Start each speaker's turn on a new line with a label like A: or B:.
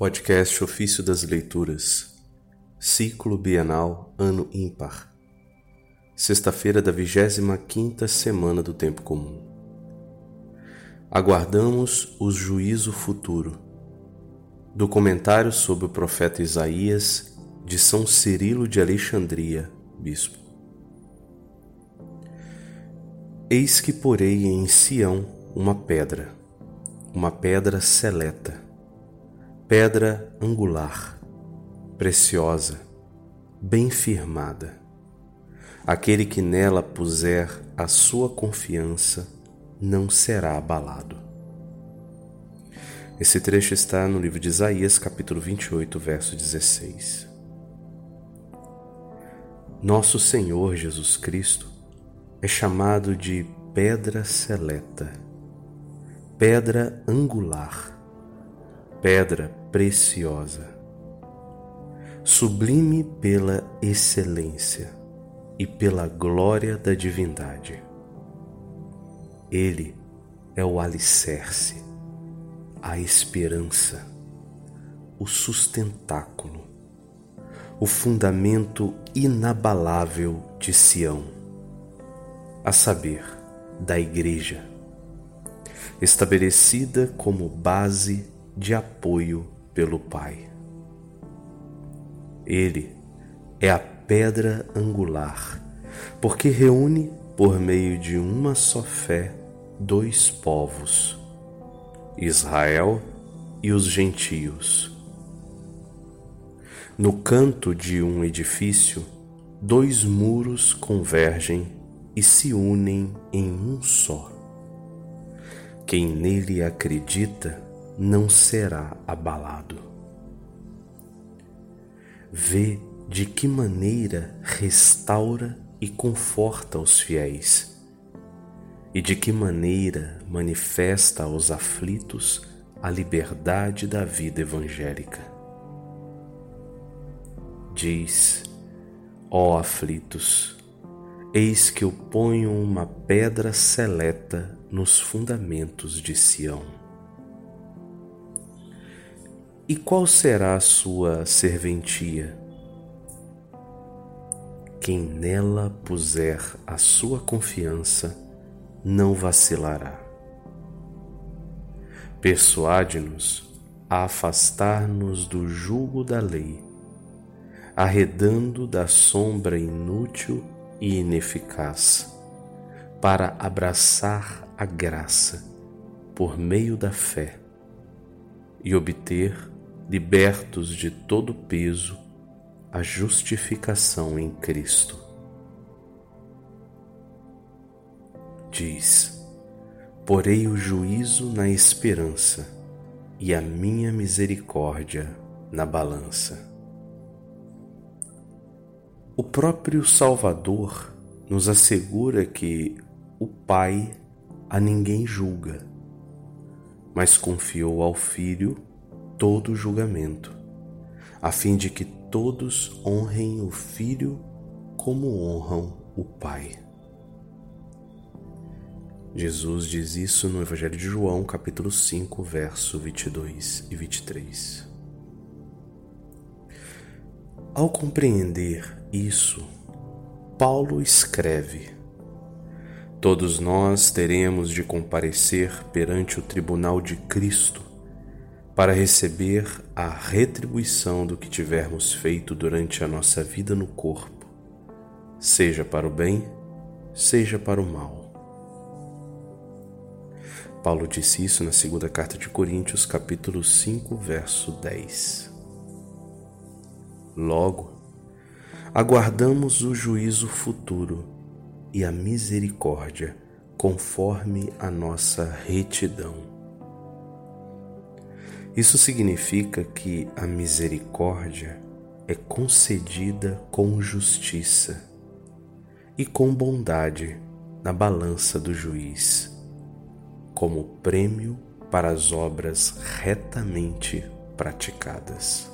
A: Podcast Ofício das Leituras, Ciclo Bienal, Ano Ímpar. Sexta-feira da 25 semana do Tempo Comum. Aguardamos o juízo futuro. Do comentário sobre o profeta Isaías de São Cirilo de Alexandria, bispo. Eis que porei em Sião uma pedra, uma pedra seleta pedra angular, preciosa, bem firmada. Aquele que nela puser a sua confiança não será abalado. Esse trecho está no livro de Isaías, capítulo 28, verso 16. Nosso Senhor Jesus Cristo é chamado de pedra seleta, pedra angular, pedra preciosa, sublime pela excelência e pela glória da divindade. Ele é o alicerce, a esperança, o sustentáculo, o fundamento inabalável de Sião, a saber, da Igreja, estabelecida como base de apoio pelo Pai. Ele é a pedra angular, porque reúne por meio de uma só fé dois povos, Israel e os gentios. No canto de um edifício, dois muros convergem e se unem em um só. Quem nele acredita não será abalado. Vê de que maneira restaura e conforta os fiéis, e de que maneira manifesta aos aflitos a liberdade da vida evangélica. Diz: Ó aflitos, eis que eu ponho uma pedra seleta nos fundamentos de Sião. E qual será a sua serventia? Quem nela puser a sua confiança não vacilará. Persuade-nos a afastar-nos do jugo da lei, arredando da sombra inútil e ineficaz, para abraçar a graça por meio da fé e obter libertos de todo peso, a justificação em Cristo. Diz: Porei o juízo na esperança e a minha misericórdia na balança. O próprio Salvador nos assegura que o Pai a ninguém julga, mas confiou ao Filho todo julgamento, a fim de que todos honrem o Filho como honram o Pai. Jesus diz isso no Evangelho de João, capítulo 5, verso 22 e 23. Ao compreender isso, Paulo escreve: Todos nós teremos de comparecer perante o tribunal de Cristo para receber a retribuição do que tivermos feito durante a nossa vida no corpo, seja para o bem, seja para o mal. Paulo disse isso na segunda carta de Coríntios, capítulo 5, verso 10. Logo, aguardamos o juízo futuro e a misericórdia conforme a nossa retidão isso significa que a misericórdia é concedida com justiça e com bondade na balança do juiz, como prêmio para as obras retamente praticadas.